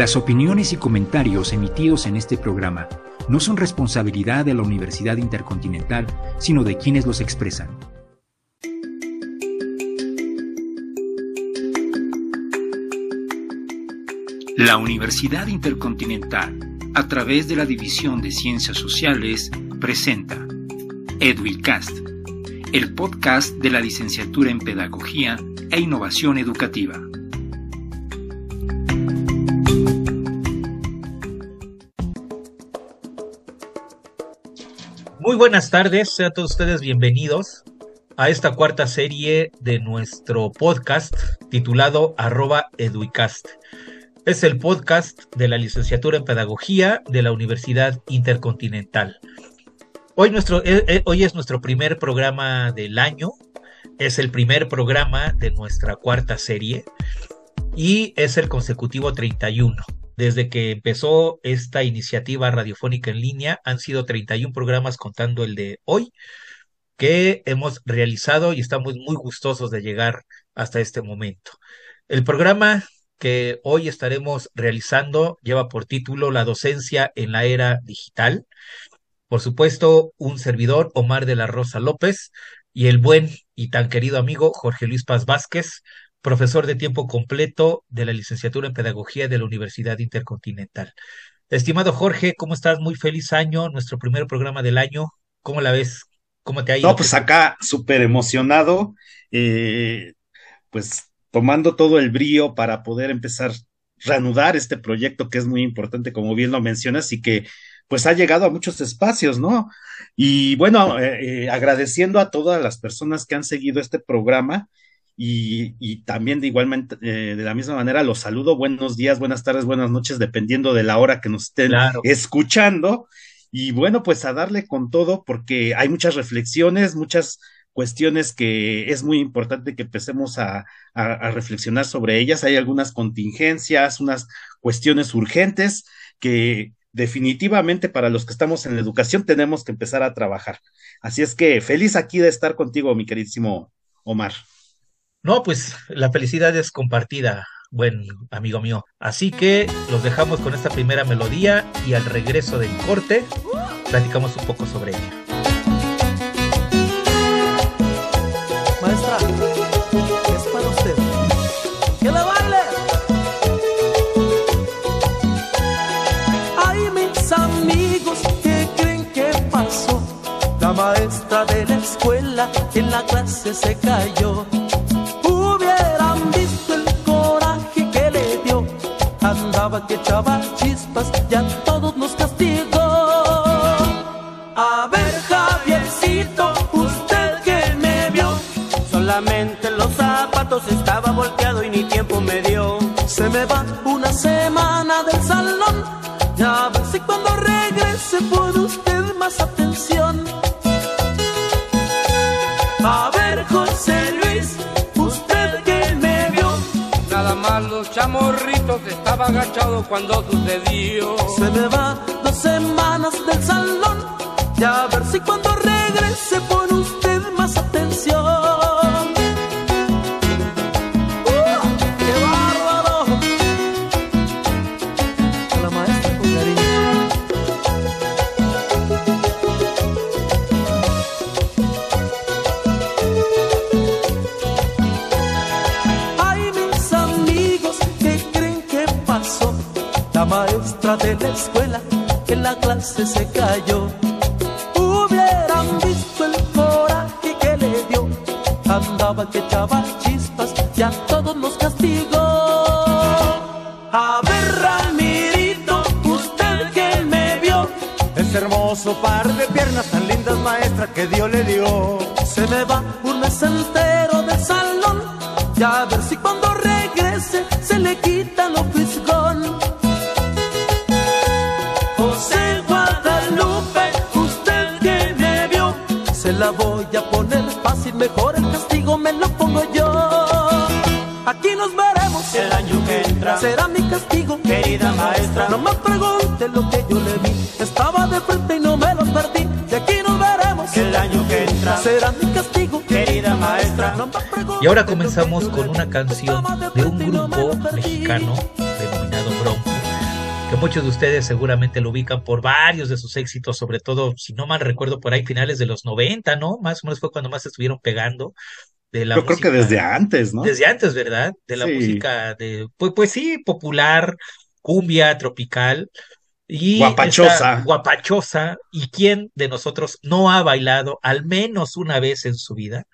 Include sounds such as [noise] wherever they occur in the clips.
Las opiniones y comentarios emitidos en este programa no son responsabilidad de la Universidad Intercontinental, sino de quienes los expresan. La Universidad Intercontinental, a través de la División de Ciencias Sociales, presenta Edwilcast, el podcast de la licenciatura en Pedagogía e Innovación Educativa. Buenas tardes, sean todos ustedes bienvenidos a esta cuarta serie de nuestro podcast titulado arroba. Es el podcast de la licenciatura en Pedagogía de la Universidad Intercontinental. Hoy, nuestro, eh, eh, hoy es nuestro primer programa del año, es el primer programa de nuestra cuarta serie y es el consecutivo 31. Desde que empezó esta iniciativa radiofónica en línea, han sido 31 programas contando el de hoy que hemos realizado y estamos muy gustosos de llegar hasta este momento. El programa que hoy estaremos realizando lleva por título La docencia en la era digital. Por supuesto, un servidor, Omar de la Rosa López, y el buen y tan querido amigo Jorge Luis Paz Vázquez, profesor de tiempo completo de la licenciatura en Pedagogía de la Universidad Intercontinental. Estimado Jorge, ¿cómo estás? Muy feliz año, nuestro primer programa del año. ¿Cómo la ves? ¿Cómo te ha ido? No, pues acá súper emocionado, eh, pues tomando todo el brío para poder empezar reanudar este proyecto que es muy importante, como bien lo mencionas, y que pues ha llegado a muchos espacios, ¿no? Y bueno, eh, eh, agradeciendo a todas las personas que han seguido este programa y, también de igualmente, eh, de la misma manera, los saludo. Buenos días, buenas tardes, buenas noches, dependiendo de la hora que nos estén escuchando. Y bueno, pues a darle con todo, porque hay muchas reflexiones, muchas cuestiones que es muy importante que empecemos a, a, reflexionar sobre ellas. Hay algunas contingencias, unas cuestiones urgentes que definitivamente para los que estamos en la educación tenemos que empezar a trabajar. Así es que feliz aquí de estar contigo, mi queridísimo Omar. No, pues la felicidad es compartida, buen amigo mío. Así que los dejamos con esta primera melodía y al regreso del corte platicamos un poco sobre ella. Maestra, es para usted. ¡Que la baile! Ay, mis amigos, ¿qué creen que pasó? La maestra de la escuela en la clase se cayó que echaba chispas ya todos nos castigó. A ver, Javiercito, usted que me vio, solamente los zapatos estaba volteado y ni tiempo me dio. Se me va una semana del salón, ya ver si cuando regrese por estaba agachado cuando sucedió. Se me va dos semanas del salón, ya a ver si cuando regrese por de la escuela que en la clase se cayó. Hubieran visto el coraje que le dio. Andaba que echaba chispas, ya todos nos castigó. A ver, Ramirito, usted que me vio. Ese hermoso par de piernas tan lindas, maestra, que Dios le dio. Se me va un mes entero del salón. Ya a ver si cuando la voy a poner fácil, mejor el castigo me lo pongo yo. Aquí nos veremos El año que entra, será mi castigo. querida maestra, No me pregunte lo que yo le vi, estaba de frente y no me los perdí. De aquí nos veremos el año que entra, será mi castigo. querida maestra, No me pregunte Y ahora lo comenzamos con una canción estaba de un frente y no me grupo los perdí. mexicano denominado Bronco. Muchos de ustedes seguramente lo ubican por varios de sus éxitos, sobre todo, si no mal recuerdo, por ahí finales de los 90, ¿no? Más o menos fue cuando más estuvieron pegando. De la Yo creo que desde antes, ¿no? Desde antes, ¿verdad? De la Sí. música de, pues, pues sí, popular, cumbia, tropical. Y Guapachosa. guapachosa. ¿Y quién de nosotros no ha bailado al menos una vez en su vida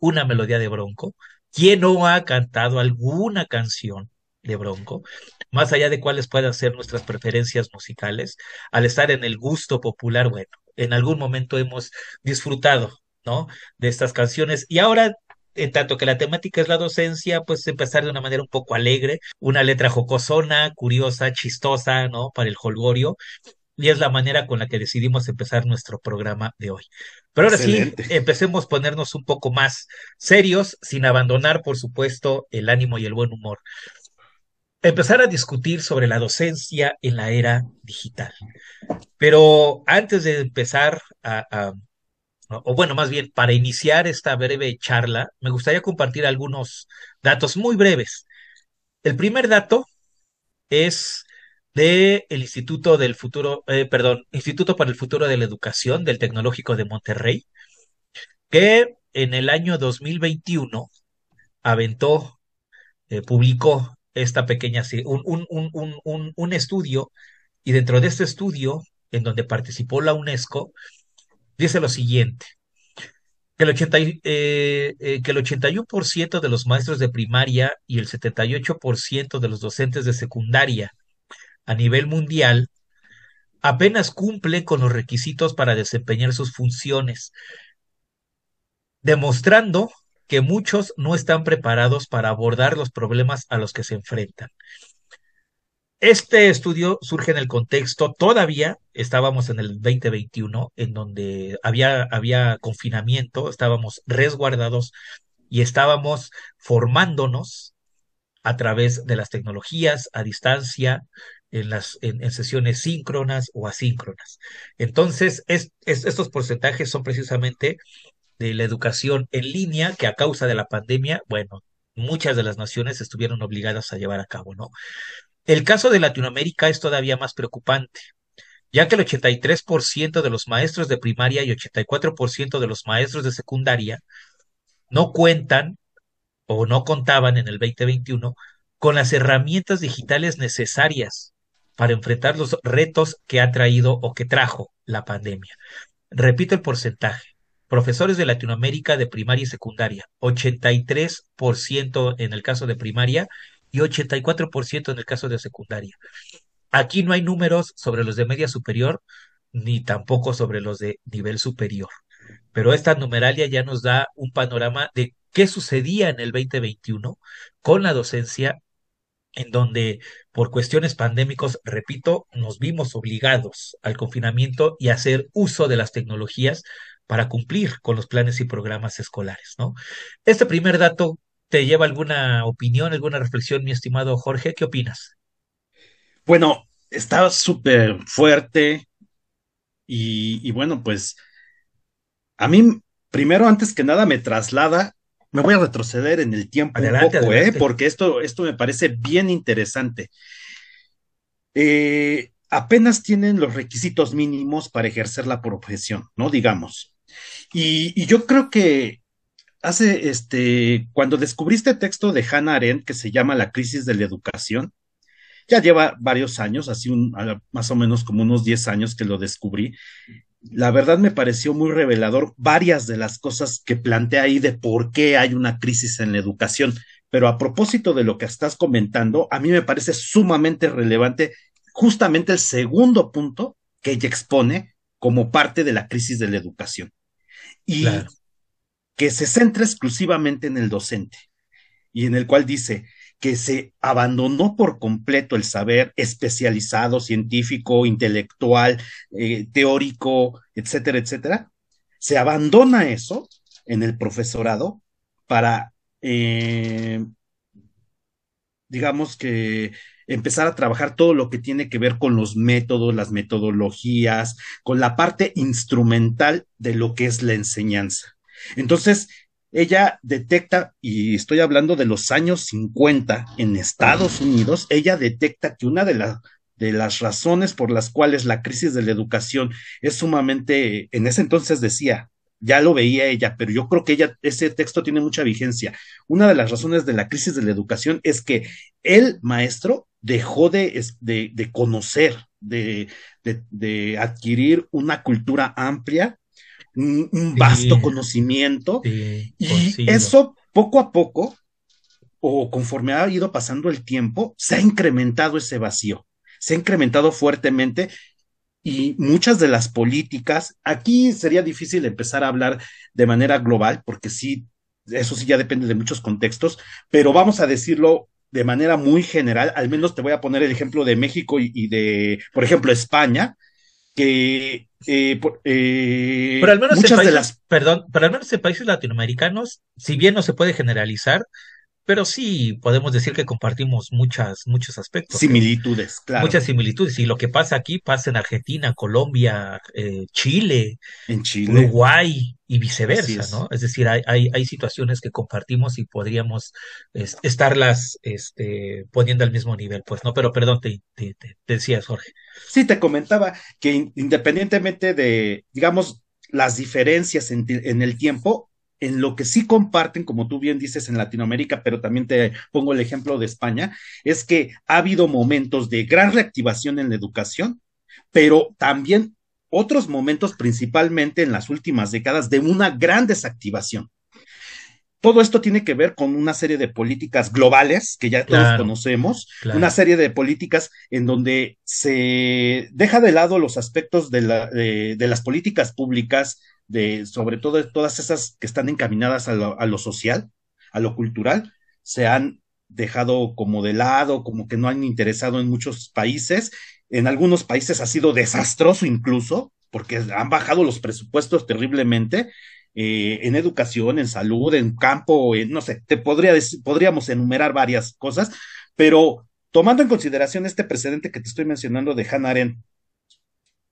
una melodía de Bronco? ¿Quién no ha cantado alguna canción de Bronco? Más allá de cuáles puedan ser nuestras preferencias musicales, al estar en el gusto popular, bueno, en algún momento hemos disfrutado, ¿no? De estas canciones. Y ahora en tanto que la temática es la docencia, pues empezar de una manera un poco alegre, una letra jocosona, curiosa, chistosa, ¿no? Para el holgorio. Y es la manera con la que decidimos empezar nuestro programa de hoy. Pero ahora sí, empecemos a ponernos un poco más serios, sin abandonar, por supuesto, el ánimo y el buen humor. Empezar a discutir sobre la docencia en la era digital. Pero antes de empezar a, o bueno, más bien, para iniciar esta breve charla, me gustaría compartir algunos datos muy breves. El primer dato es de el Instituto del Futuro, eh, perdón, Instituto para el Futuro de la Educación del Tecnológico de Monterrey, que en el año 2021 aventó, eh, publicó esta pequeña, un, un, un, un, estudio, y dentro de este estudio, en donde participó la UNESCO, dice lo siguiente. que el 80 y- eh, eh, que el 81% de los maestros de primaria y el 78% de los docentes de secundaria a nivel mundial apenas cumplen con los requisitos para desempeñar sus funciones, demostrando que muchos no están preparados para abordar los problemas a los que se enfrentan. Este estudio surge en el contexto, todavía estábamos en el 2021, en donde había, había confinamiento, estábamos resguardados y estábamos formándonos a través de las tecnologías a distancia, en las en, sesiones síncronas o asíncronas. Entonces, es, es- estos porcentajes son precisamente de la educación en línea que a causa de la pandemia, bueno, muchas de las naciones estuvieron obligadas a llevar a cabo, ¿no? El caso de Latinoamérica es todavía más preocupante, ya que el 83% de los maestros de primaria y 84% de los maestros de secundaria no cuentan o no contaban en el 2021 con las herramientas digitales necesarias para enfrentar los retos que ha traído o que trajo la pandemia. Repito el porcentaje. Profesores de Latinoamérica de primaria y secundaria, 83% en el caso de primaria y 84% en el caso de secundaria. Aquí no hay números sobre los de media superior ni tampoco sobre los de nivel superior pero esta numeralia ya nos da un panorama de qué sucedía en el 2021 con la docencia, en donde por cuestiones pandémicos, repito, nos vimos obligados al confinamiento y a hacer uso de las tecnologías para cumplir con los planes y programas escolares, ¿no? Este primer dato te lleva alguna opinión, alguna reflexión, mi estimado Jorge, ¿qué opinas? Bueno, está súper fuerte y, y bueno, pues a mí, primero, antes que nada, me traslada, me voy a retroceder en el tiempo Adelante, un poco, ¿eh? Porque esto, esto me parece bien interesante. Eh, apenas tienen los requisitos mínimos para ejercer la profesión, ¿no? Digamos. Y, yo creo que hace, este, cuando descubrí este texto de Hannah Arendt que se llama La crisis de la educación, ya lleva varios años, así más o menos como unos 10 años que lo descubrí. La verdad me pareció muy revelador varias de las cosas que plantea ahí de por qué hay una crisis en la educación. Pero a propósito de lo que estás comentando, a mí me parece sumamente relevante justamente el segundo punto que ella expone como parte de la crisis de la educación y Claro. que se centra exclusivamente en el docente y en el cual dice que se abandonó por completo el saber especializado, científico, intelectual, eh, teórico, etcétera, etcétera. Se abandona eso en el profesorado para, eh, digamos que empezar a trabajar todo lo que tiene que ver con los métodos, las metodologías, con la parte instrumental de lo que es la enseñanza. Entonces, ella detecta, y estoy hablando de los años 50 en Estados Unidos, ella detecta que una de, de las razones por las cuales la crisis de la educación es sumamente, en ese entonces decía, ya lo veía ella, pero yo creo que ella, ese texto tiene mucha vigencia. Una de las razones de la crisis de la educación es que el maestro dejó de, de, de conocer, de, de, adquirir una cultura amplia, un, vasto conocimiento, y eso poco a poco, o conforme ha ido pasando el tiempo, se ha incrementado ese vacío, se ha incrementado fuertemente y muchas de las políticas, aquí sería difícil empezar a hablar de manera global, porque sí, eso sí ya depende de muchos contextos, pero vamos a decirlo de manera muy general, al menos te voy a poner el ejemplo de México y, de, por ejemplo, España, que eh, eh, pero al menos muchas de las perdón, pero al menos en países latinoamericanos, si bien no se puede generalizar, pero sí podemos decir que compartimos muchas, muchos aspectos. Similitudes, claro. Muchas similitudes. Y lo que pasa aquí pasa en Argentina, Colombia, eh, Chile, en Chile, Uruguay y viceversa, ¿no? Es decir, hay, hay, hay, situaciones que compartimos y podríamos estarlas este, poniendo al mismo nivel, pues, ¿no? Pero perdón, te, te, te decías, Jorge. Sí, te comentaba que independientemente de, digamos, las diferencias en, en el tiempo, en lo que sí comparten, como tú bien dices, en Latinoamérica, pero también te pongo el ejemplo de España, es que ha habido momentos de gran reactivación en la educación, pero también otros momentos, principalmente en las últimas décadas, de una gran desactivación. Todo esto tiene que ver con una serie de políticas globales que ya todos conocemos, una serie de políticas en donde se deja de lado los aspectos de, la, de, de las políticas públicas, de sobre todo todas esas que están encaminadas a lo, a lo, social, a lo cultural, se han dejado como de lado, como que no han interesado en muchos países. En algunos países ha sido desastroso incluso, porque han bajado los presupuestos terriblemente eh, en educación, en salud, en campo, en, no sé, te podría podríamos enumerar varias cosas, pero tomando en consideración este precedente que te estoy mencionando de Hannah Arendt,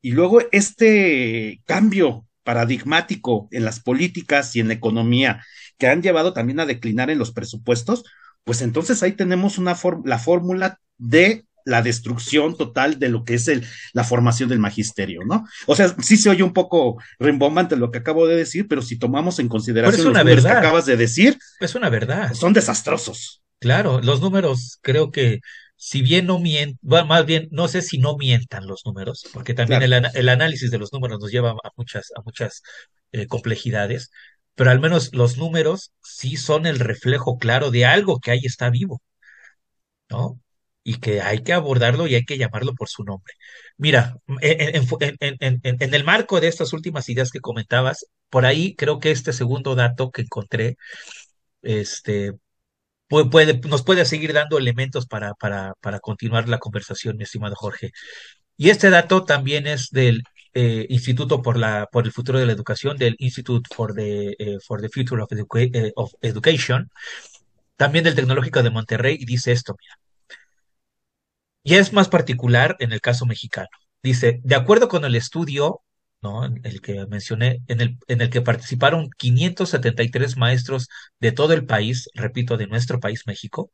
y luego este cambio paradigmático en las políticas y en la economía que han llevado también a declinar en los presupuestos, pues entonces ahí tenemos una la fórmula de la destrucción total de lo que es el, la formación del magisterio, ¿no? O sea, sí se oye un poco rembombante lo que acabo de decir, pero si tomamos en consideración los números que acabas de decir, es una verdad. Son desastrosos. Claro, los números creo que si bien no mientan, más bien no sé si no mientan los números, porque también el, el, análisis de los números nos lleva a muchas, a muchas eh, complejidades, pero al menos los números sí son el reflejo claro de algo que ahí está vivo, ¿no? Y que hay que abordarlo y hay que llamarlo por su nombre. Mira, en, en, en el marco de estas últimas ideas que comentabas, por ahí creo que este segundo dato que encontré, este, puede, nos puede seguir dando elementos para, para, para continuar la conversación, mi estimado Jorge. Y este dato también es del eh, Instituto por, la, por el Futuro de la Educación, del Institute for the, eh, for the Future of, eh, of, Education, también del Tecnológico de Monterrey, y dice esto, mira. Y es más particular en el caso mexicano. Dice, de acuerdo con el estudio El que mencioné, en el, en el que participaron 573 maestros de todo el país, repito, de nuestro país, México.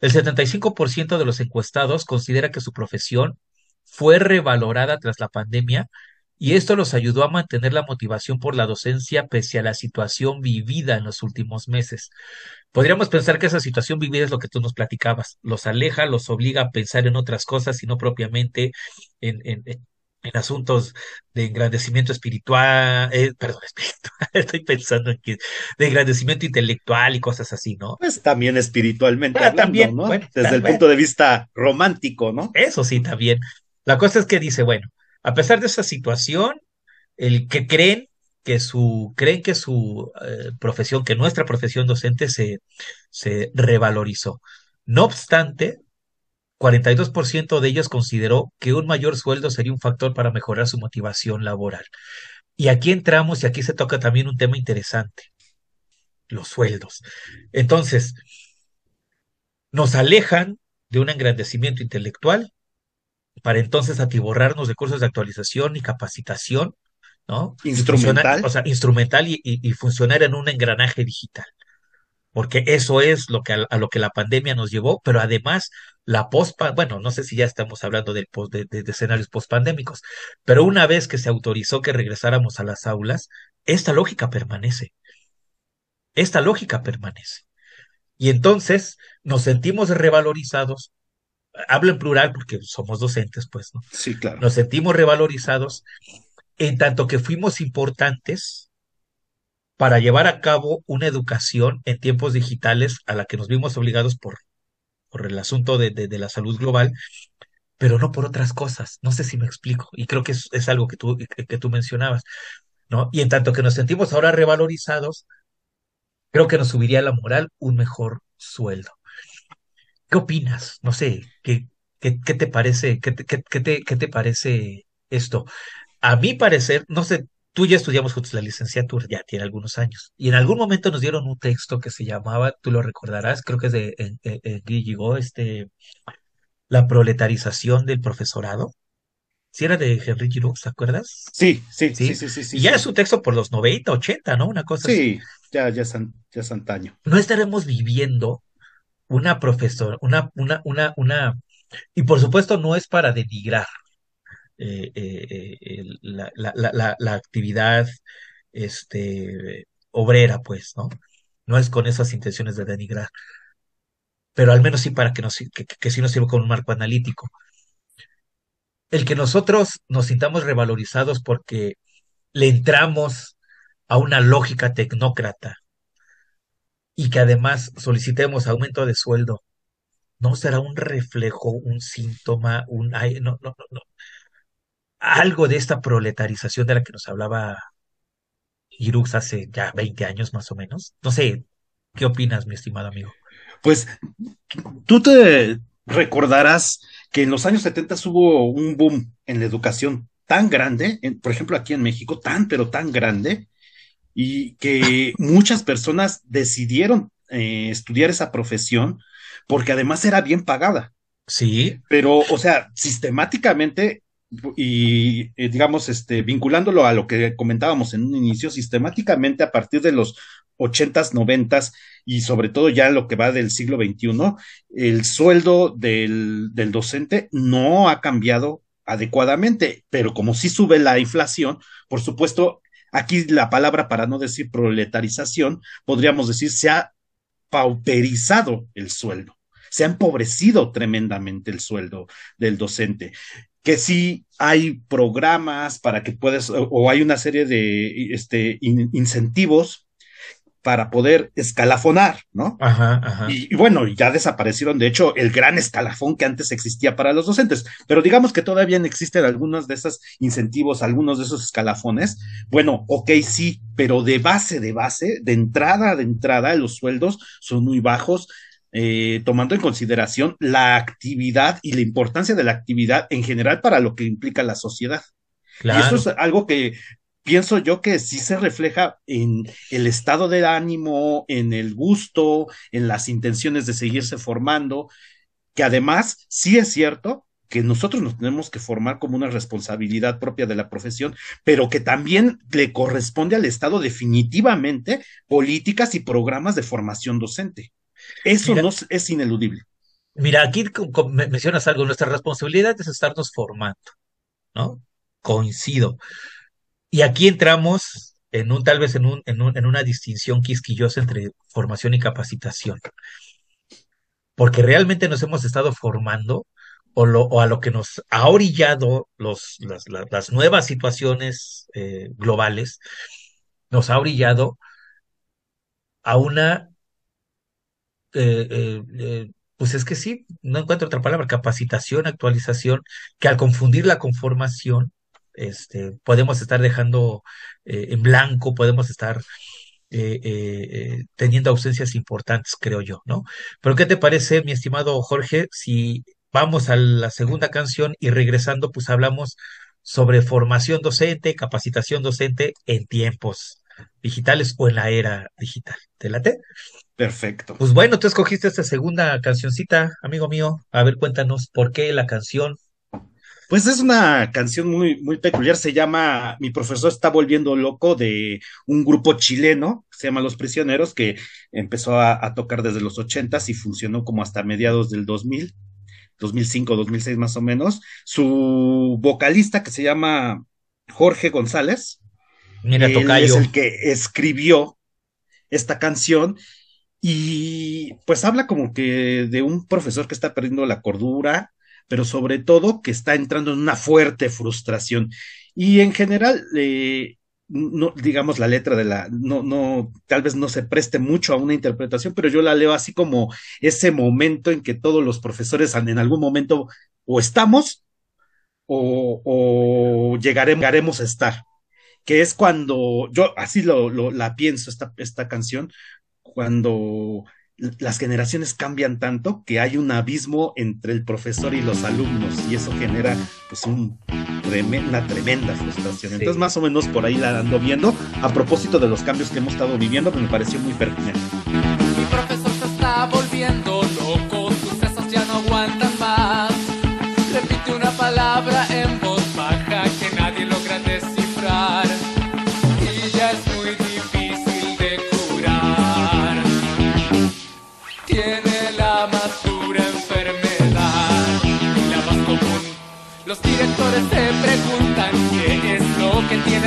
El 75% de los encuestados considera que su profesión fue revalorada tras la pandemia y esto los ayudó a mantener la motivación por la docencia pese a la situación vivida en los últimos meses. Podríamos pensar que esa situación vivida es lo que tú nos platicabas, los aleja, los obliga a pensar en otras cosas y no propiamente en, en, en asuntos de engrandecimiento espiritual, eh, perdón, [laughs] espiritual, estoy pensando en que de engrandecimiento intelectual y cosas así, ¿no? Pues también espiritualmente hablando, también, ¿no? Desde el punto de vista romántico, ¿no? Eso sí, también. La cosa es que dice, bueno, a pesar de esa situación, el que creen que su, creen que su eh, profesión, que nuestra profesión docente se, se revalorizó. No obstante, 42% de ellos consideró que un mayor sueldo sería un factor para mejorar su motivación laboral. Y aquí entramos y aquí se toca también un tema interesante, los sueldos. Entonces, nos alejan de un engrandecimiento intelectual para entonces atiborrarnos de cursos de actualización y capacitación, ¿no? Instrumental. o sea, instrumental y, funcionar en un engranaje digital. Porque eso es lo que a lo que la pandemia nos llevó, pero además la post, bueno, no sé si ya estamos hablando del post, de, de, de escenarios pospandémicos, pero una vez que se autorizó que regresáramos a las aulas, esta lógica permanece. Esta lógica permanece. Y entonces nos sentimos revalorizados. Hablo en plural porque somos docentes, pues, ¿no? Sí, claro. Nos sentimos revalorizados en tanto que fuimos importantes para llevar a cabo una educación en tiempos digitales a la que nos vimos obligados por, por el asunto de, de, la salud global, pero no por otras cosas. No sé si me explico. Y creo que es, es algo que tú, que, tú mencionabas, ¿no? Y en tanto que nos sentimos ahora revalorizados, creo que nos subiría la moral un mejor sueldo. ¿Qué opinas? No sé, ¿qué, qué, qué te parece? ¿Qué, te, qué te, ¿Qué te parece esto? A mi parecer, no sé, tú ya estudiamos juntos la licenciatura, ya tiene algunos años, y en algún momento nos dieron un texto que se llamaba, tú lo recordarás, creo que es de en, en, en Guillegó, este, La proletarización del profesorado. Si era de Henry Giroux, ¿te acuerdas? Sí, sí, Sí. sí, sí, sí, sí. y ya es un texto por los 90, 80, ¿no? Una cosa así. Sí, ya, ya es, an- ya. No estaremos viviendo una profesora, una, una, una, una, y por supuesto no es para denigrar la, la, la, la, la actividad este, obrera, pues, ¿no? No es con esas intenciones de denigrar, pero al menos sí para que, nos, que, que, sí nos sirva como un marco analítico. El que nosotros nos sintamos revalorizados porque le entramos a una lógica tecnócrata y que además solicitemos aumento de sueldo, no será un reflejo, un síntoma, un ay, no, no, no, algo de esta proletarización de la que nos hablaba Irux hace ya 20 años más o menos. No sé, ¿qué opinas, mi estimado amigo? Pues tú te recordarás que en los años 70 hubo un boom en la educación tan grande, en- por ejemplo aquí en México, tan pero tan grande, y que [laughs] muchas personas decidieron eh, estudiar esa profesión porque además era bien pagada. Sí, Pero, o sea, sistemáticamente, y eh, digamos, este, vinculándolo a lo que comentábamos en un inicio, sistemáticamente a partir de los ochentas, noventas y sobre todo ya lo que va del siglo XXI, el sueldo del, del docente no ha cambiado adecuadamente, pero como sí sube la inflación, por supuesto, aquí la palabra para no decir proletarización, podríamos decir se ha pauperizado el sueldo se ha empobrecido tremendamente el sueldo del docente. Que sí hay programas para que puedas, o, o hay una serie de este, in, incentivos para poder escalafonar, ¿no? ajá, ajá. Y, y, bueno, ya desaparecieron, de hecho, el gran escalafón que antes existía para los docentes, pero digamos que todavía existen algunos de esos incentivos, algunos de esos escalafones. Bueno, ok, sí, pero de base, de base, de entrada, de entrada, los sueldos son muy bajos, eh, tomando en consideración la actividad y la importancia de la actividad en general para lo que implica la sociedad. Claro. Y eso es algo que pienso yo que sí se refleja en el estado de ánimo, en el gusto, en las intenciones de seguirse formando, que además sí es cierto que nosotros nos tenemos que formar como una responsabilidad propia de la profesión, pero que también le corresponde al Estado definitivamente políticas y programas de formación docente. Eso Mira, no es ineludible. Mira, aquí mencionas algo, nuestra responsabilidad es estarnos formando, ¿no? Coincido. Y aquí entramos en un, tal vez en, un, en, un, en una distinción quisquillosa entre formación y capacitación. Porque realmente nos hemos estado formando o, lo, o a lo que nos ha orillado los, las, las, las nuevas situaciones eh, globales, nos ha orillado a una eh, eh, eh, pues es que sí, no encuentro otra palabra, capacitación, actualización, que al confundirla con formación, este, podemos estar dejando en blanco, podemos estar teniendo ausencias importantes, creo yo, ¿no? Pero ¿qué te parece, mi estimado Jorge, si vamos a la segunda canción y regresando, pues hablamos sobre formación docente, capacitación docente en tiempos digitales o en la era digital? ¿Te late? Perfecto. Pues bueno, tú escogiste esta segunda cancioncita, amigo mío. A ver, cuéntanos por qué la canción. Pues es una canción muy, muy peculiar. Se llama Mi profesor está volviendo loco de un grupo chileno, se llama Los Prisioneros, que empezó a, a tocar desde los ochentas y funcionó como hasta mediados del 2000. 2005, 2006 más o menos. Su vocalista que se llama Jorge González. Mira, él Tocayo. es el que escribió esta canción y pues habla como que de un profesor que está perdiendo la cordura, pero sobre todo que está entrando en una fuerte frustración. Y en general, eh, no, digamos, la letra de la, no, no, tal vez no se preste mucho a una interpretación, pero yo la leo así como ese momento en que todos los profesores en algún momento o estamos o, o llegaremos, llegaremos a estar, que es cuando, yo así lo, lo la pienso esta, esta canción, cuando las generaciones cambian tanto que hay un abismo entre el profesor y los alumnos y eso genera pues un, una tremenda frustración. Entonces más o menos por ahí la ando viendo a propósito de los cambios que hemos estado viviendo que me pareció muy pertinente.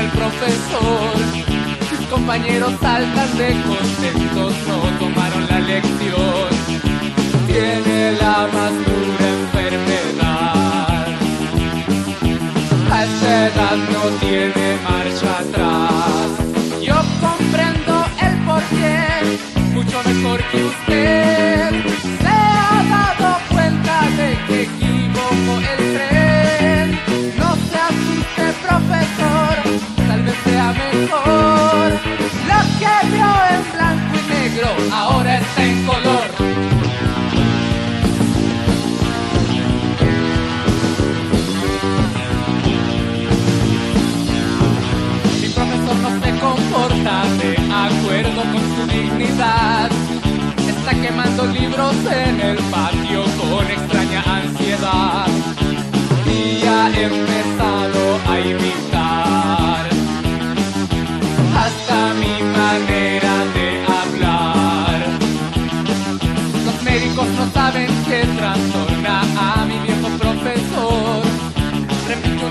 El profesor. Sus compañeros saltan de contentos, no tomaron la lección. Tiene la más dura enfermedad. A edad no tiene marcha atrás. Yo comprendo el porqué, mucho mejor que usted. Ahora está en color. Mi profesor no se comporta de acuerdo con su dignidad. Está quemando libros en el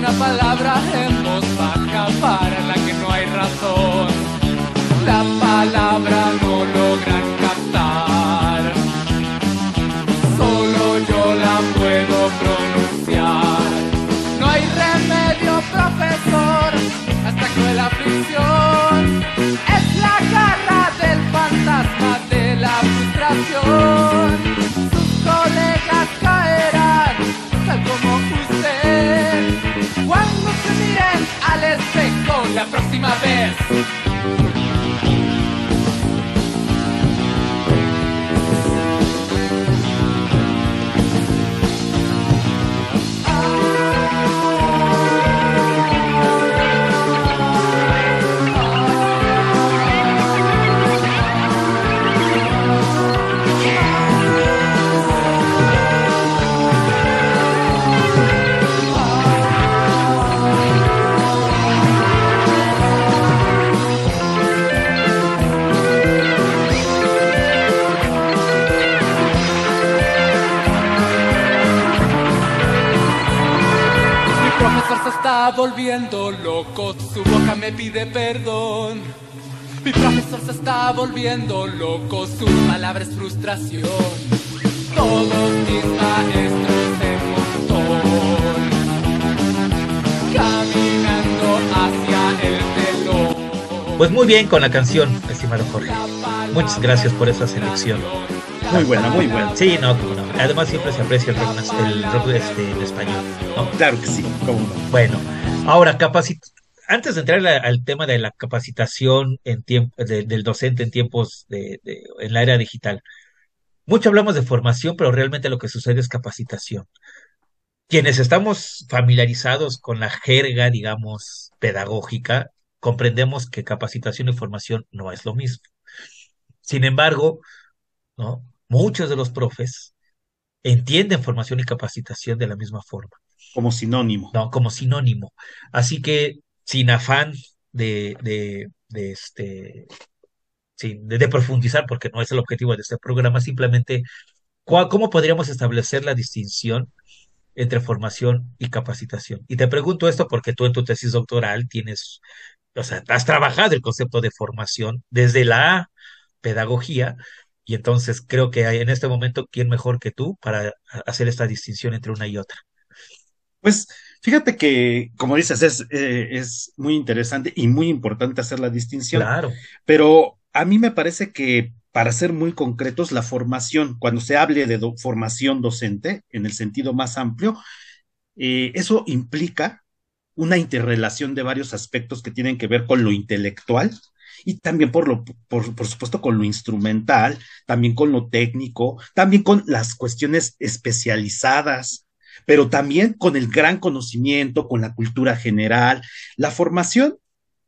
una palabra en voz baja para la que no hay razón. La palabra no logran la próxima vez. Volviendo loco, su boca me pide perdón. Mi profesor se está volviendo loco, sus palabras frustración. Todos mis maestros en montón, caminando hacia el telón. Pues muy bien con la canción, estimado Jorge. Muchas gracias por esa selección. Muy buena, muy buena. Sí, no, como no. Además siempre se aprecia el rock, el rock este, en español. ¿no? Claro que sí, cómo no. Bueno, ahora capacit antes de entrar a- al tema de la capacitación en tiempo de- del docente en tiempos de, de- en la era digital, mucho hablamos de formación, pero realmente lo que sucede es capacitación. Quienes estamos familiarizados con la jerga, digamos, pedagógica, comprendemos que capacitación y formación no es lo mismo. Sin embargo, ¿no? Muchos de los profes entienden formación y capacitación de la misma forma. Como sinónimo. ¿no? Como sinónimo. Así que sin afán de, de, de este, sin- de, de profundizar, porque no es el objetivo de este programa, simplemente ¿cómo podríamos establecer la distinción entre formación y capacitación? Y te pregunto esto porque tú en tu tesis doctoral tienes, o sea, has trabajado el concepto de formación desde la pedagogía y entonces creo que hay en este momento, ¿quién mejor que tú para hacer esta distinción entre una y otra? Pues fíjate que, como dices, es, eh, es muy interesante y muy importante hacer la distinción. Claro. Pero a mí me parece que, para ser muy concretos, la formación, cuando se hable de formación docente, en el sentido más amplio, eh, eso implica una interrelación de varios aspectos que tienen que ver con lo intelectual, y también por lo, por, por, supuesto, con lo instrumental, también con lo técnico, también con las cuestiones especializadas, pero también con el gran conocimiento, con la cultura general. La formación,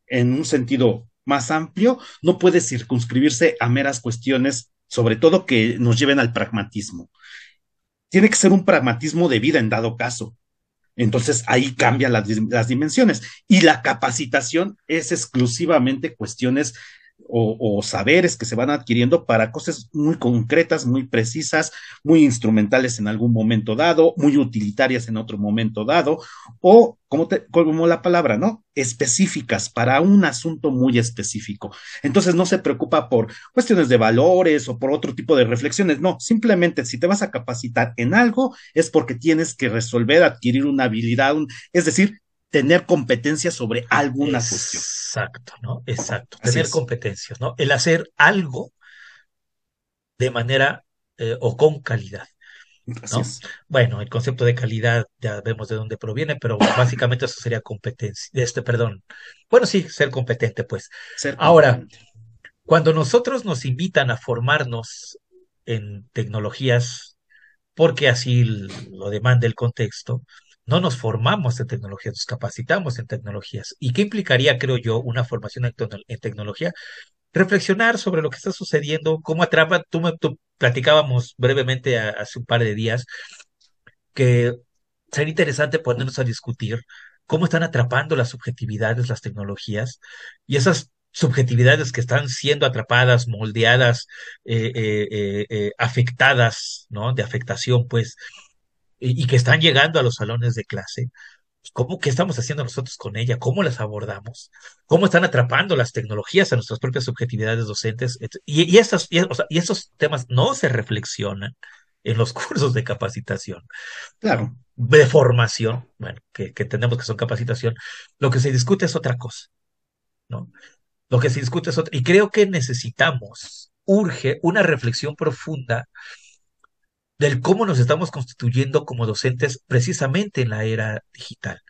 en un sentido más amplio, no puede circunscribirse a meras cuestiones, sobre todo que nos lleven al pragmatismo. Tiene que ser un pragmatismo de vida en dado caso. Entonces ahí cambian las, las dimensiones. Y la capacitación es exclusivamente cuestiones o, saberes que se van adquiriendo para cosas muy concretas, muy precisas, muy instrumentales en algún momento dado, muy utilitarias en otro momento dado, o como, como la palabra, ¿no? Específicas para un asunto muy específico. Entonces no se preocupa por cuestiones de valores o por otro tipo de reflexiones, no, simplemente si te vas a capacitar en algo es porque tienes que resolver, adquirir una habilidad, es decir, tener competencia sobre alguna cuestión. Exacto, ¿no? Exacto. tener competencias, ¿no? El hacer algo de manera eh, o con calidad. ¿no? Bueno, el concepto de calidad ya vemos de dónde proviene, pero [coughs] básicamente eso sería competencia, este, perdón. Bueno, sí, ser competente, pues. Ahora, cuando nosotros nos invitan a formarnos en tecnologías, porque así lo demanda el contexto, no nos formamos en tecnologías, nos capacitamos en tecnologías. ¿Y qué implicaría, creo yo, una formación en, tecnología? Reflexionar sobre lo que está sucediendo, cómo atrapa, tú, me, platicábamos brevemente hace un par de días, que sería interesante ponernos a discutir cómo están atrapando las subjetividades, las tecnologías, y esas subjetividades que están siendo atrapadas, moldeadas, eh, eh, eh, afectadas, ¿no? De afectación, pues, y, que están llegando a los salones de clase, pues, ¿cómo, qué estamos haciendo nosotros con ella? ¿Cómo las abordamos? ¿Cómo están atrapando las tecnologías a nuestras propias subjetividades docentes? Y, y, y, esos temas no se reflexionan en los [laughs] cursos de capacitación. Claro. De formación, bueno, que, que tenemos que son capacitación. Lo que se discute es otra cosa, ¿no? Lo que se discute es otra. Y creo que necesitamos, urge una reflexión profunda del cómo nos estamos constituyendo como docentes precisamente en la era digital.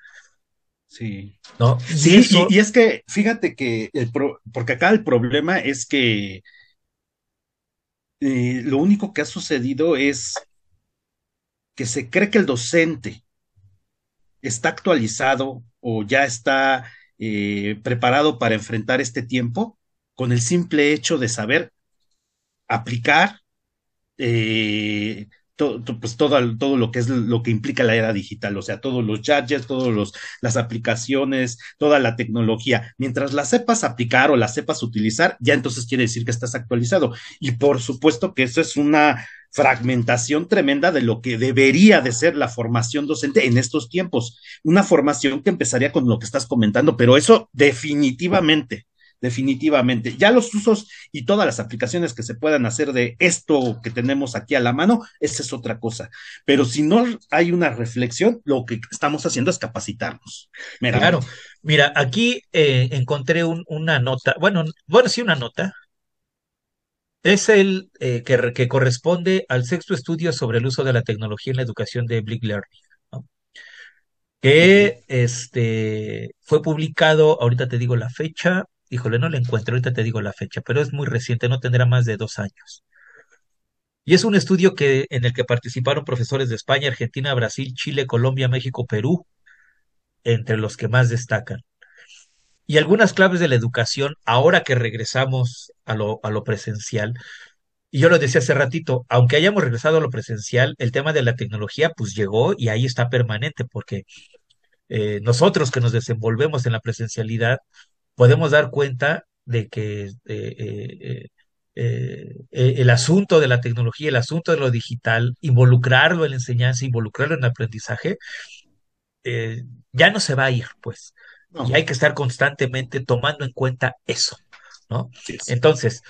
Sí. ¿No? Sí, y, es que fíjate que, el porque acá el problema es que eh, lo único que ha sucedido es que se cree que el docente está actualizado o ya está eh, preparado para enfrentar este tiempo con el simple hecho de saber aplicar eh, todo, pues todo, todo lo que es lo que implica la era digital, o sea, todos los gadgets, todas las aplicaciones, toda la tecnología. Mientras la sepas aplicar o la sepas utilizar, ya entonces quiere decir que estás actualizado. Y por supuesto que eso es una fragmentación tremenda de lo que debería de ser la formación docente en estos tiempos. Una formación que empezaría con lo que estás comentando, pero eso definitivamente definitivamente. Ya los usos y todas las aplicaciones que se puedan hacer de esto que tenemos aquí a la mano, esa es otra cosa. Pero si no hay una reflexión, lo que estamos haciendo es capacitarnos. Claro, mira, aquí eh, encontré una nota, bueno, bueno, sí, una nota. Es el eh, que, que, corresponde al sexto estudio sobre el uso de la tecnología en la educación de Blick Learning que este, fue publicado, ahorita te digo la fecha, híjole, no le encuentro, ahorita te digo la fecha, pero es muy reciente, no tendrá más de dos años. Y es un estudio que, en el que participaron profesores de España, Argentina, Brasil, Chile, Colombia, México, Perú, entre los que más destacan. Y algunas claves de la educación, ahora que regresamos a lo, a lo presencial, y yo lo decía hace ratito, aunque hayamos regresado a lo presencial, el tema de la tecnología pues llegó y ahí está permanente, porque eh, nosotros que nos desenvolvemos en la presencialidad, podemos dar cuenta de que eh, eh, eh, el asunto de la tecnología, el asunto de lo digital, involucrarlo en la enseñanza, involucrarlo en el aprendizaje, eh, ya no se va a ir, pues. No. Y hay que estar constantemente tomando en cuenta eso, ¿no? Sí, sí. Entonces,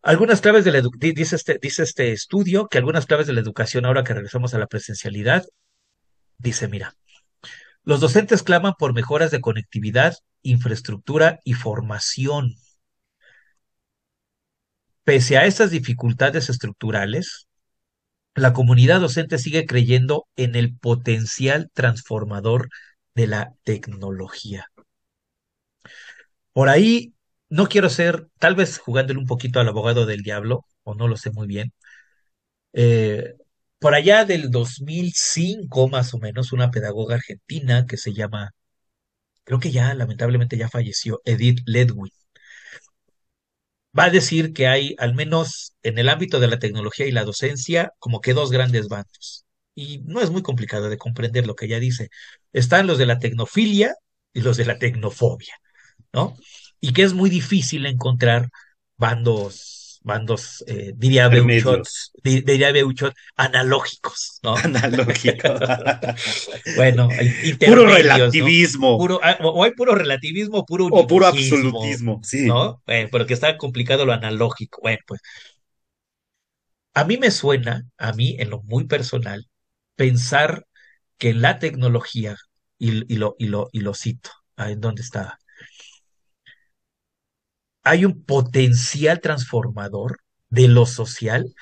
algunas claves de la dice este, dice este estudio que algunas claves de la educación ahora que regresamos a la presencialidad, dice, mira, los docentes claman por mejoras de conectividad, infraestructura y formación. Pese a estas dificultades estructurales, la comunidad docente sigue creyendo en el potencial transformador de la tecnología. Por ahí, no quiero ser, tal vez jugándole un poquito al abogado del diablo, o no lo sé muy bien. eh, por allá del 2005, más o menos, una pedagoga argentina que se llama, creo que ya, lamentablemente ya falleció, Edith Ledwin, va a decir que hay, al menos en el ámbito de la tecnología y la docencia, como que dos grandes bandos. Y no es muy complicado de comprender lo que ella dice. Están los de la tecnofilia y los de la tecnofobia. ¿no? Y que es muy difícil encontrar bandos, bandos, eh, diría Beuchot, diría Beuchot, analógicos, ¿no? [laughs] [laughs] Analógico. Bueno, Puro relativismo. Puro, ah, o hay puro relativismo, o puro o puro absolutismo. Sí. ¿no? Eh, pero que está complicado lo analógico. Bueno, pues a mí me suena, a mí en lo muy personal, pensar que en la tecnología, y, y lo, y lo, y lo cito, ¿en dónde estaba? Hay un potencial transformador de lo social,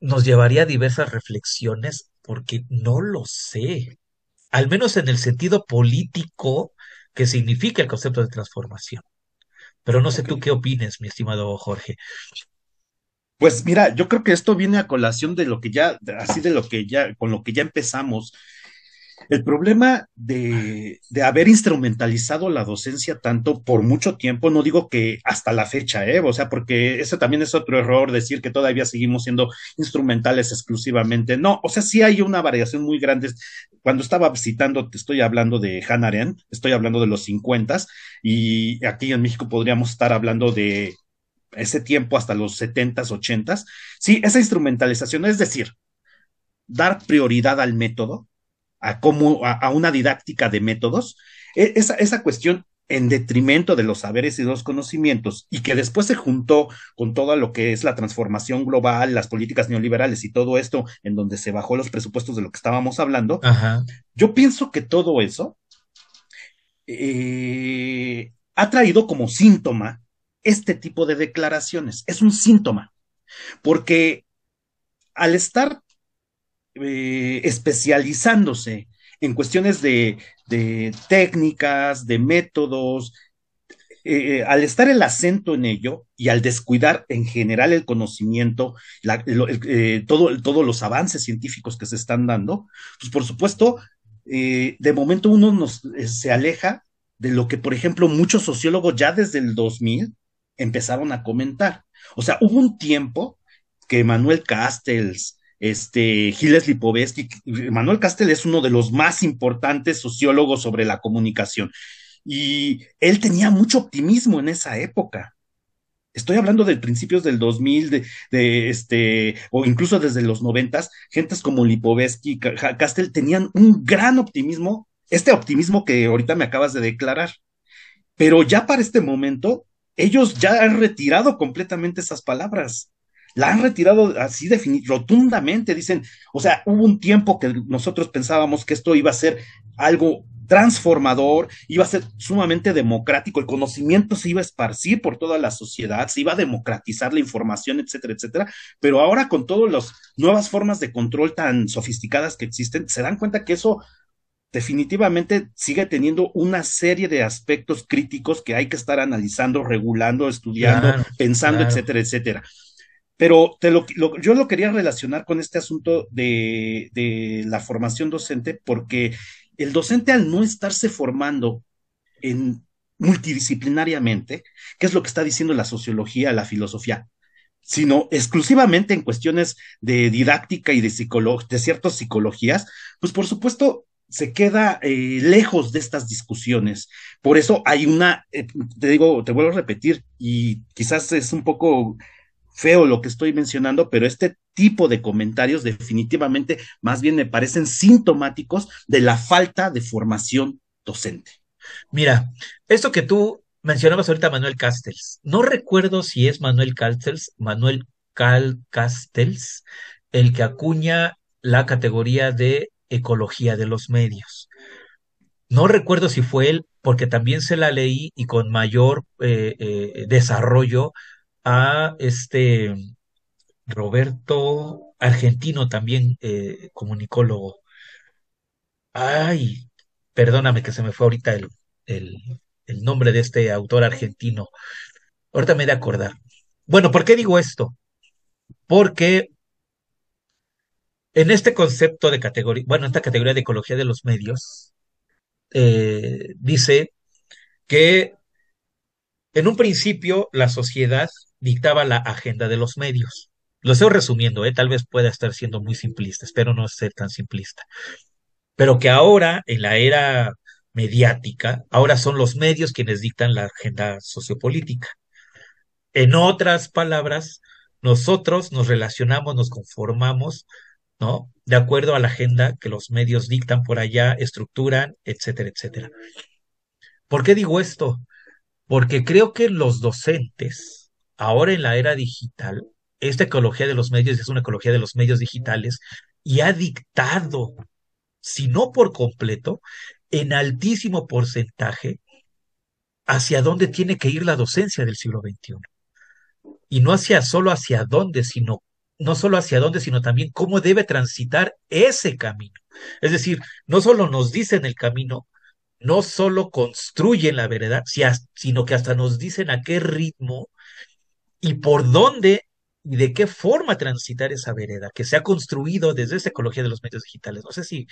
nos llevaría a diversas reflexiones porque no lo sé, al menos en el sentido político que significa el concepto de transformación. Pero no sé tú qué opines, mi estimado Jorge. Pues mira, yo creo que esto viene a colación de lo que ya, así de lo que ya, con lo que ya empezamos. El problema de, haber instrumentalizado la docencia tanto por mucho tiempo, no digo que hasta la fecha, ¿eh? O sea, porque eso también es otro error, decir que todavía seguimos siendo instrumentales exclusivamente. No, o sea, sí hay una variación muy grande. Cuando estaba citando, te estoy hablando de Hannah Arendt, estoy hablando de los 50 y aquí en México podríamos estar hablando de ese tiempo hasta los 70s, 80s. Sí, esa instrumentalización, es decir, dar prioridad al método, a, cómo, a, a una didáctica de métodos, e- esa, esa cuestión en detrimento de los saberes y los conocimientos, y que después se juntó con todo lo que es la transformación global, las políticas neoliberales y todo esto, en donde se bajó los presupuestos de lo que estábamos hablando, Ajá. yo pienso que todo eso eh, ha traído como síntoma este tipo de declaraciones. Es un síntoma, porque al estar eh, especializándose en cuestiones de, de técnicas, de métodos, eh, al estar el acento en ello y al descuidar en general el conocimiento, eh, todo, todos los avances científicos que se están dando, pues por supuesto, de momento uno nos, se aleja de lo que, por ejemplo, muchos sociólogos ya desde el 2000 empezaron a comentar. O sea, hubo un tiempo que Manuel Castells, este, Gilles Lipovetsky, Manuel Castell es uno de los más importantes sociólogos sobre la comunicación. Y él tenía mucho optimismo en esa época. Estoy hablando de principios del 2000, de, este, o incluso desde los noventas, gentes como Lipovetsky, Castell tenían un gran optimismo, este optimismo que ahorita me acabas de declarar. Pero ya para este momento, ellos ya han retirado completamente esas palabras la han retirado así rotundamente, dicen, o sea, hubo un tiempo que nosotros pensábamos que esto iba a ser algo transformador, iba a ser sumamente democrático, el conocimiento se iba a esparcir por toda la sociedad, se iba a democratizar la información, etcétera, etcétera, pero ahora con todas las nuevas formas de control tan sofisticadas que existen, se dan cuenta que eso definitivamente sigue teniendo una serie de aspectos críticos que hay que estar analizando, regulando, estudiando, claro, pensando, claro. etcétera, etcétera. Pero yo lo quería relacionar con este asunto de, de, la formación docente, porque el docente al no estarse formando en multidisciplinariamente, que es lo que está diciendo la sociología, la filosofía, sino exclusivamente en cuestiones de didáctica y de, de ciertas psicologías, pues por supuesto se queda eh, lejos de estas discusiones. Por eso hay una, eh, te digo, te vuelvo a repetir, y quizás es un poco feo lo que estoy mencionando, pero este tipo de comentarios definitivamente más bien me parecen sintomáticos de la falta de formación docente. Mira, esto que tú mencionabas ahorita Manuel Castells, no recuerdo si es Manuel Castells, Manuel Cal Castells, el que acuña la categoría de ecología de los medios. No recuerdo si fue él, porque también se la leí y con mayor eh, eh, desarrollo a este Roberto Argentino, también eh, comunicólogo. Ay, perdóname que se me fue ahorita el, el, nombre de este autor argentino. Ahorita me he de acordar. Bueno, ¿por qué digo esto? Porque en este concepto de categoría, bueno, esta categoría de ecología de los medios, eh, dice que en un principio la sociedad dictaba la agenda de los medios. Lo estoy resumiendo, ¿eh? tal vez pueda estar siendo muy simplista, espero no ser tan simplista. Pero que ahora, en la era mediática, ahora son los medios quienes dictan la agenda sociopolítica. En otras palabras, nosotros nos relacionamos, nos conformamos, ¿no? De acuerdo a la agenda que los medios dictan por allá, estructuran, etcétera, etcétera. ¿Por qué digo esto? Porque creo que los docentes, ahora en la era digital, esta ecología de los medios es una ecología de los medios digitales y ha dictado, si no por completo, en altísimo porcentaje, hacia dónde tiene que ir la docencia del siglo XXI. Y no hacia solo hacia dónde, sino no solo hacia dónde, sino también cómo debe transitar ese camino. Es decir, no solo nos dicen el camino, no solo construyen la vereda, sino que hasta nos dicen a qué ritmo y por dónde y de qué forma transitar esa vereda que se ha construido desde esa ecología de los medios digitales. No sé si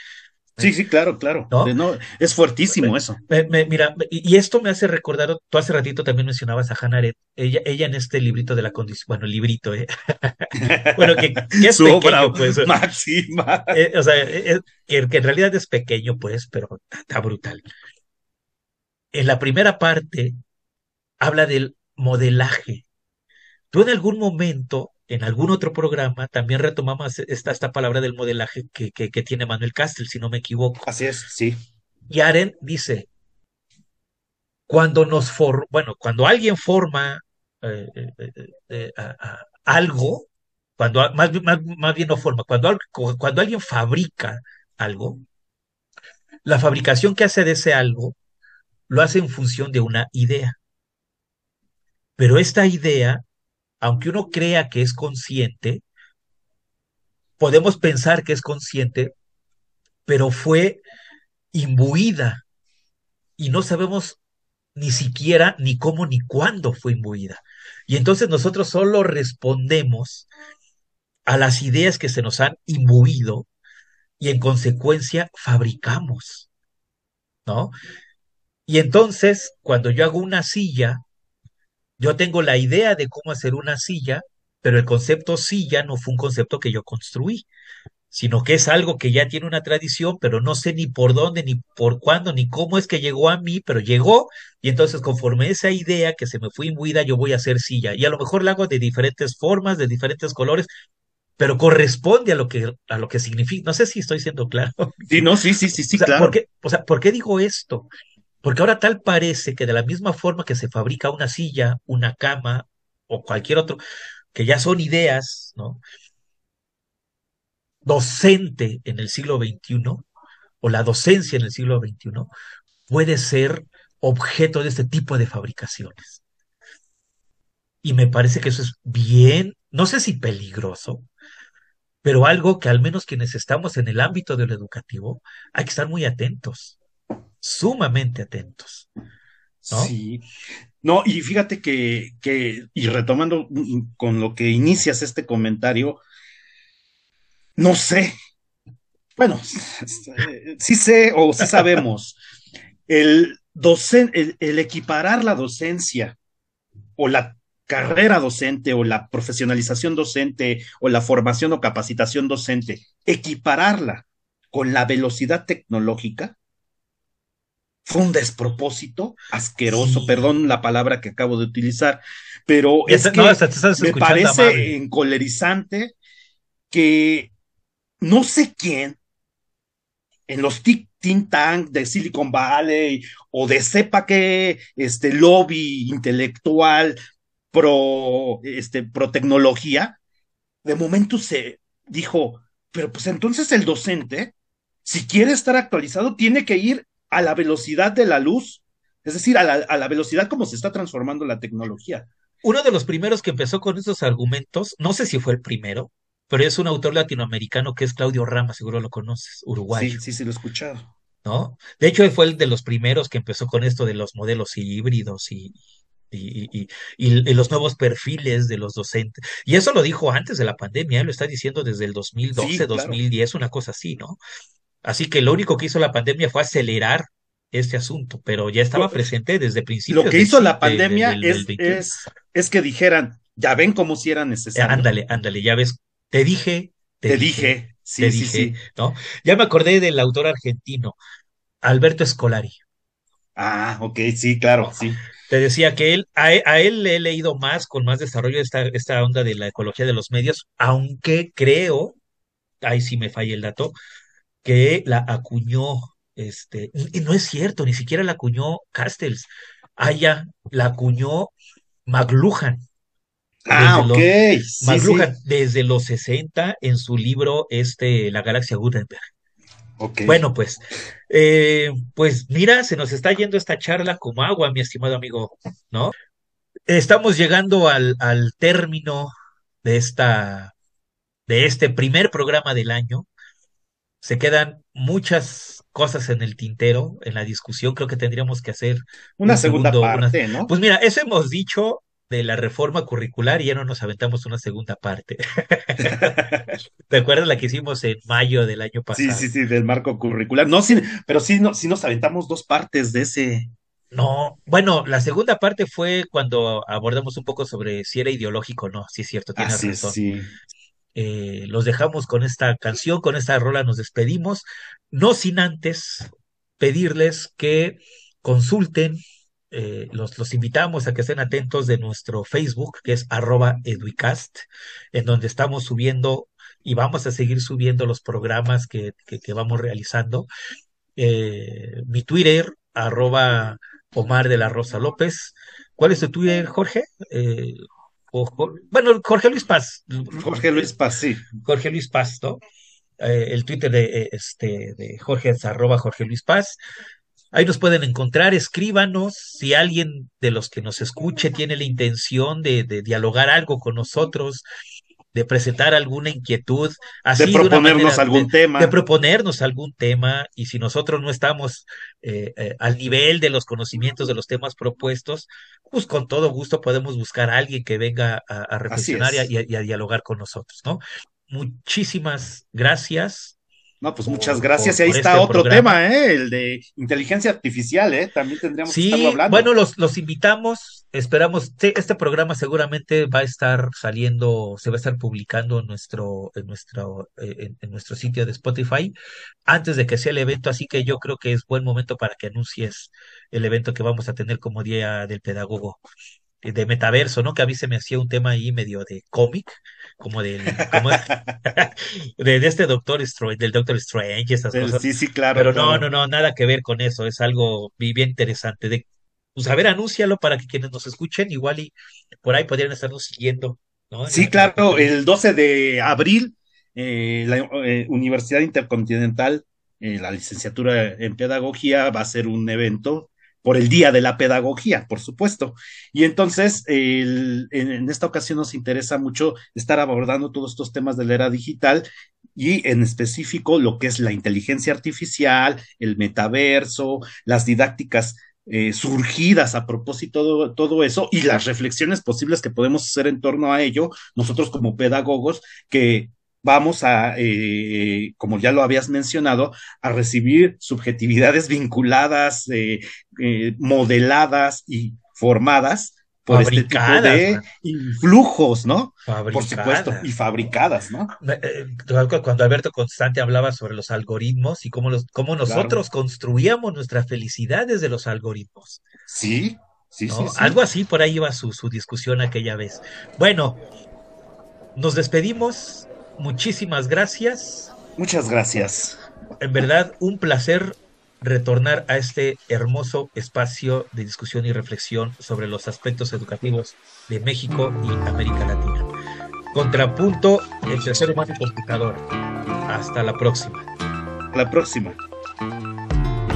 Sí, sí, claro, claro. ¿No? es fuertísimo eso. mira, y, esto me hace recordar, tú hace ratito también mencionabas a Hannah Arendt, ella, ella en este librito de la condición, bueno, librito, ¿eh? [laughs] bueno, que, es [laughs] Su pequeño, pues. Máxima. Eh, o sea, eh, que, en realidad es pequeño, pues, pero está brutal. En la primera parte habla del modelaje. Tú en algún momento en algún otro programa también retomamos esta, esta palabra del modelaje que, que, tiene Manuel Castel, si no me equivoco. Así es, sí. Y Aren dice, cuando nos for bueno, cuando alguien forma eh, eh, eh, algo, cuando más, más, bien no forma, cuando, cuando alguien fabrica algo, la fabricación que hace de ese algo lo hace en función de una idea. Pero esta idea aunque uno crea que es consciente, podemos pensar que es consciente, pero fue imbuida y no sabemos ni siquiera ni cómo ni cuándo fue imbuida. Y entonces nosotros solo respondemos a las ideas que se nos han imbuido y en consecuencia fabricamos, ¿no? Y entonces, cuando yo hago una silla, yo tengo la idea de cómo hacer una silla, pero el concepto silla no fue un concepto que yo construí, sino que es algo que ya tiene una tradición, pero no sé ni por dónde, ni por cuándo, ni cómo es que llegó a mí, pero llegó, y entonces conforme esa idea que se me fue imbuida, yo voy a hacer silla, y a lo mejor la hago de diferentes formas, de diferentes colores, pero corresponde a lo que, a lo que significa. No sé si estoy siendo claro. Sí, no, sí, sí, sí, sí, claro. ¿por qué, o sea, ¿por qué digo esto? Porque ahora tal parece que de la misma forma que se fabrica una silla, una cama o cualquier otro, que ya son ideas, ¿no? Docente en el siglo XXI o la docencia en el siglo XXI puede ser objeto de este tipo de fabricaciones. Y me parece que eso es bien, no sé si peligroso, pero algo que al menos quienes estamos en el ámbito de lo educativo hay que estar muy atentos sumamente atentos. Sí. No, y fíjate que, que, y retomando con lo que inicias este comentario, no sé. Bueno, sí sé o sí sabemos. [laughs] El, docen, el equiparar la docencia o la carrera docente o la profesionalización docente o la formación o capacitación docente, equipararla con la velocidad tecnológica, fue un despropósito asqueroso, Sí. perdón la palabra que acabo de utilizar, pero es que no, me parece encolerizante que no sé quién en los tic- think tank de Silicon Valley o de sepa qué este lobby intelectual pro este pro tecnología, de momento se dijo, pero pues entonces el docente, si quiere estar actualizado, tiene que ir a la velocidad de la luz, es decir, a la, a la velocidad como se está transformando la tecnología. Uno de los primeros que empezó con estos argumentos, no sé si fue el primero, pero es un autor latinoamericano que es Claudio Rama, seguro lo conoces, uruguayo, Sí, sí, sí, lo he escuchado. ¿no? De hecho, él fue el de los primeros que empezó con esto de los modelos híbridos y, y, y, y- y los nuevos perfiles de los docentes. Y eso lo dijo antes de la pandemia, él lo está diciendo desde el 2012, Sí, claro. 2010, una cosa así, ¿no? Así que lo único que hizo la pandemia fue acelerar este asunto, pero ya estaba presente desde principios. Lo que hizo la de- de- pandemia es, 21. es, es que dijeran, ya ven cómo si era Eh, necesario. ándale, ándale, ya ves, te dije, Te dije, sí, te sí, dije, sí. ¿no? Ya me acordé del autor argentino, Alberto Escolari. Ah, ok, sí, claro, sí. Te decía que él, a, él, a él le he leído más, con más desarrollo esta, esta onda de la ecología de los medios, aunque creo, ahí sí me falla el dato, que la acuñó, este, y no es cierto, ni siquiera la acuñó Castells, allá la acuñó McLuhan. Ah, ok, los- McLuhan, sí. desde los 60 en su libro este, La Galaxia Gutenberg. Ok. Bueno, pues, eh, pues mira, se nos está yendo esta charla como agua, mi estimado amigo, ¿no? Estamos llegando al, al término de esta, de este primer programa del año. Se quedan muchas cosas en el tintero, en la discusión. Creo que tendríamos que hacer una un segunda segundo, una- parte, ¿no? Pues mira, eso hemos dicho de la reforma curricular y ya no nos aventamos una segunda parte. [laughs] ¿Te acuerdas la que hicimos en mayo del año Sí, pasado? sí, sí, del marco curricular. No, sí, pero sí, no, sí nos aventamos dos partes de ese. No, bueno, la segunda parte fue cuando abordamos un poco sobre si era ideológico o no. Sí, es cierto, tienes razón. sí. Eh, los dejamos con esta canción, con esta rola nos despedimos, no sin antes pedirles que consulten, eh, los, invitamos a que estén atentos de nuestro Facebook, que es arroba educast, en donde estamos subiendo y vamos a seguir subiendo los programas que, que, que vamos realizando. Eh, mi Twitter, arroba Omar de la Rosa López. ¿Cuál es tu Twitter, Jorge? Eh, o bueno, Jorge Luis Paz. Jorge Luis Paz, sí. Jorge Luis Paz, ¿no? Eh, el Twitter de, eh, este, de Jorge arroba Jorge Luis Paz. Ahí nos pueden encontrar, escríbanos. Si alguien de los que nos escuche tiene la intención de, de dialogar algo con nosotros, de presentar alguna inquietud, así De proponernos algún de, tema. de proponernos algún tema, y si nosotros no estamos eh, eh, al nivel de los conocimientos de los temas propuestos, pues con todo gusto podemos buscar a alguien que venga a, reflexionar y a- y a dialogar con nosotros, ¿no? Muchísimas gracias No, pues por, muchas gracias. por, Y ahí está este otro programa. tema, ¿eh? El de inteligencia artificial, ¿eh? También tendríamos que estarlo Sí, hablando. bueno, los, los invitamos, esperamos, sí, este programa seguramente va a estar saliendo, se va a estar publicando en nuestro, en nuestro, eh, en, en nuestro sitio de Spotify antes de que sea el evento, así que yo creo que es buen momento para que anuncies el evento que vamos a tener como Día del Pedagogo eh, de metaverso, ¿no? Que a mí se me hacía un tema ahí medio de cómic, como del, como de, [laughs] de este Doctor Strange, del Doctor Strange y estas Pero cosas. sí, sí, claro, Pero no, claro. no, no, nada que ver con eso, es algo bi- bien interesante. De, pues a ver, anúncialo para que quienes nos escuchen, igual y por ahí podrían estarnos siguiendo, ¿no? Sí, la claro, el 12 de abril, eh, la eh, Universidad Intercontinental, eh, la licenciatura en pedagogía, va a ser un evento por el Día de la Pedagogía, por supuesto. Y entonces, en esta ocasión nos interesa mucho estar abordando todos estos temas de la era digital y en específico lo que es la inteligencia artificial, el metaverso, las didácticas eh, surgidas a propósito de todo eso y las reflexiones posibles que podemos hacer en torno a ello, nosotros como pedagogos, que vamos a, eh, como ya lo habías mencionado, a recibir subjetividades vinculadas, eh, eh, modeladas y formadas por este tipo de influjos, ¿no? Fabricadas. Por supuesto, y fabricadas, ¿no? Eh, cuando Alberto Constante hablaba sobre los algoritmos y cómo, los, cómo nosotros construíamos nuestra felicidad desde los algoritmos. Sí, sí, sí, sí, Algo así por ahí iba su, su discusión aquella vez. Bueno, nos despedimos. Muchísimas gracias. Muchas gracias. En verdad, un placer retornar a este hermoso espacio de discusión y reflexión sobre los aspectos educativos de México y América Latina. Contrapunto entre ser humano y. Hasta la próxima. La próxima.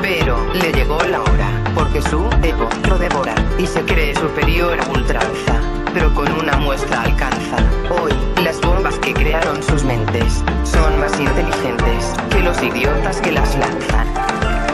Pero le llegó la hora, porque su ego lo devora y se cree superior a ultranza. Pero con una muestra alcanza. Hoy, las bombas que crearon sus mentes son más inteligentes que los idiotas que las lanzan.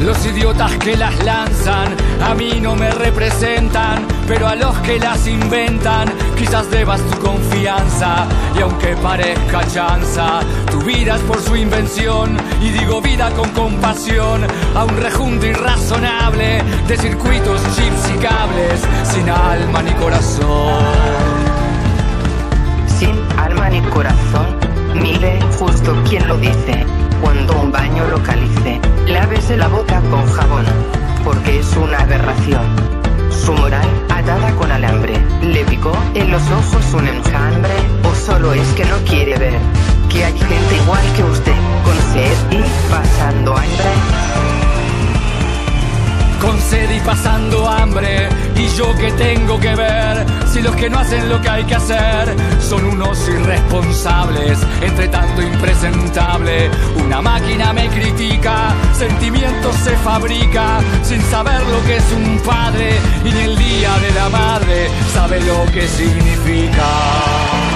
Los idiotas que las lanzan a mí no me representan, pero a los que las inventan quizás debas tu confianza. Y aunque parezca chanza, tu vida es por su invención. Y digo vida con compasión a un rejunte irrazonable de circuitos, chips y cables sin alma ni corazón. Sin alma ni corazón, mire justo quien lo dice. Cuando un baño localice, lávese la boca con jabón, porque es una aberración. Su moral, atada con alambre, le picó en los ojos un enjambre, o solo es que no quiere ver que hay gente igual que usted, con sed y pasando hambre. Con sed y pasando hambre, y yo que tengo que ver si los que no hacen lo que hay que hacer son unos irresponsables, entre tanto impresentable. Una máquina me critica, sentimientos se fabrica sin saber lo que es un padre y ni el día de la madre sabe lo que significa.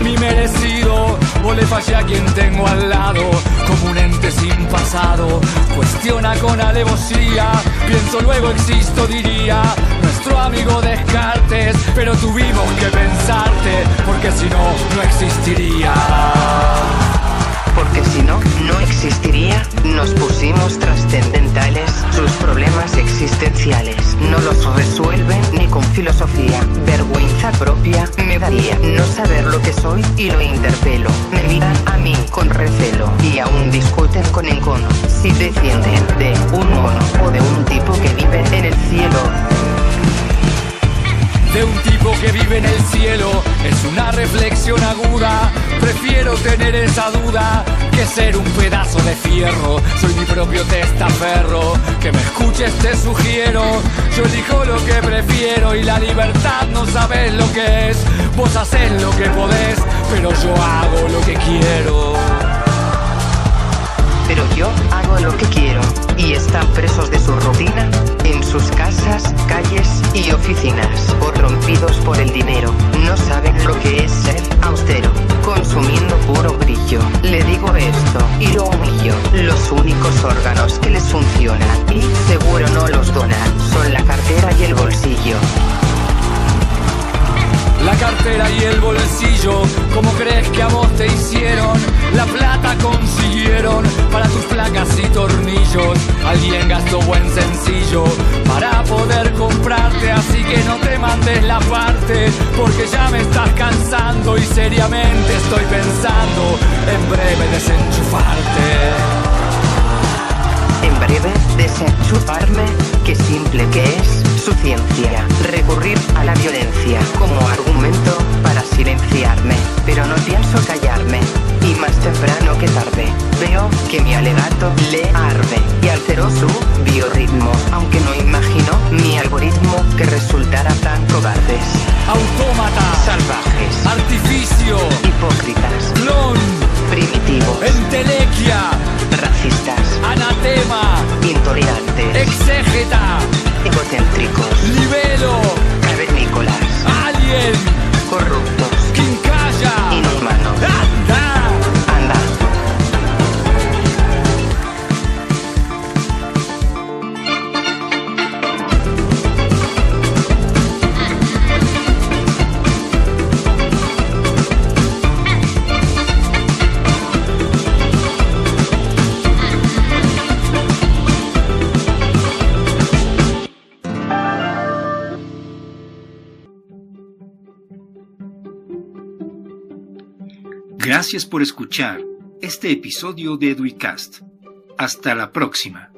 mi merecido. O le a quien tengo al lado, como un ente sin pasado. Cuestiona con alevosía, pienso luego existo, diría. Nuestro amigo Descartes, pero tuvimos que pensarte, porque si no, no existiría. Porque si no, no existiría. Nos pusimos trascendentales. Sus problemas existenciales no los resuelven ni con filosofía. Vergüenza propia me daría no saber lo que soy y lo interpelo. Me miran a mí con recelo y aún discuten con encono. Si descienden de un mono o de un tipo que vive en el cielo. De un tipo que vive en el cielo. Es una reflexión aguda. Prefiero tener esa duda que ser un pedazo de fierro. Soy mi propio testaferro. Que me escuches, te sugiero. Yo elijo lo que prefiero y la libertad no sabes lo que es. Vos haces lo que podés, pero yo hago lo que quiero. Pero yo hago lo que quiero y están presos de su rutina en sus casas, calles y oficinas, corrompidos por el dinero. No saben lo que es ser austero, consumiendo puro brillo. Le digo esto y lo humillo. Los únicos órganos que les funcionan y seguro no los donan son la cartera y el bolsillo. La cartera y el bolsillo, ¿cómo crees que a vos te hicieron? La plata consiguieron para tus placas y tornillos. Alguien gastó buen sencillo para poder comprarte, así que no te mandes la parte, porque ya me estás cansando y seriamente estoy pensando en breve desenchufarte. En breve, desenchufarme, qué simple que es, su ciencia, recurrir a la violencia como argumento para silenciarme, pero no pienso callarme. Y más temprano que tarde, veo que mi alegato le arde y alteró su biorritmo, aunque no imagino mi algoritmo que resultara tan cobardes. Autómata, Salvajes, artificio, hipócritas, clon, primitivos, entelequia, racistas, anatema, intolerantes, exégeta, egocéntricos, libelo, cavernícolas, alien, corruptos, quincalla, Gracias por escuchar este episodio de Eduicast. Hasta la próxima.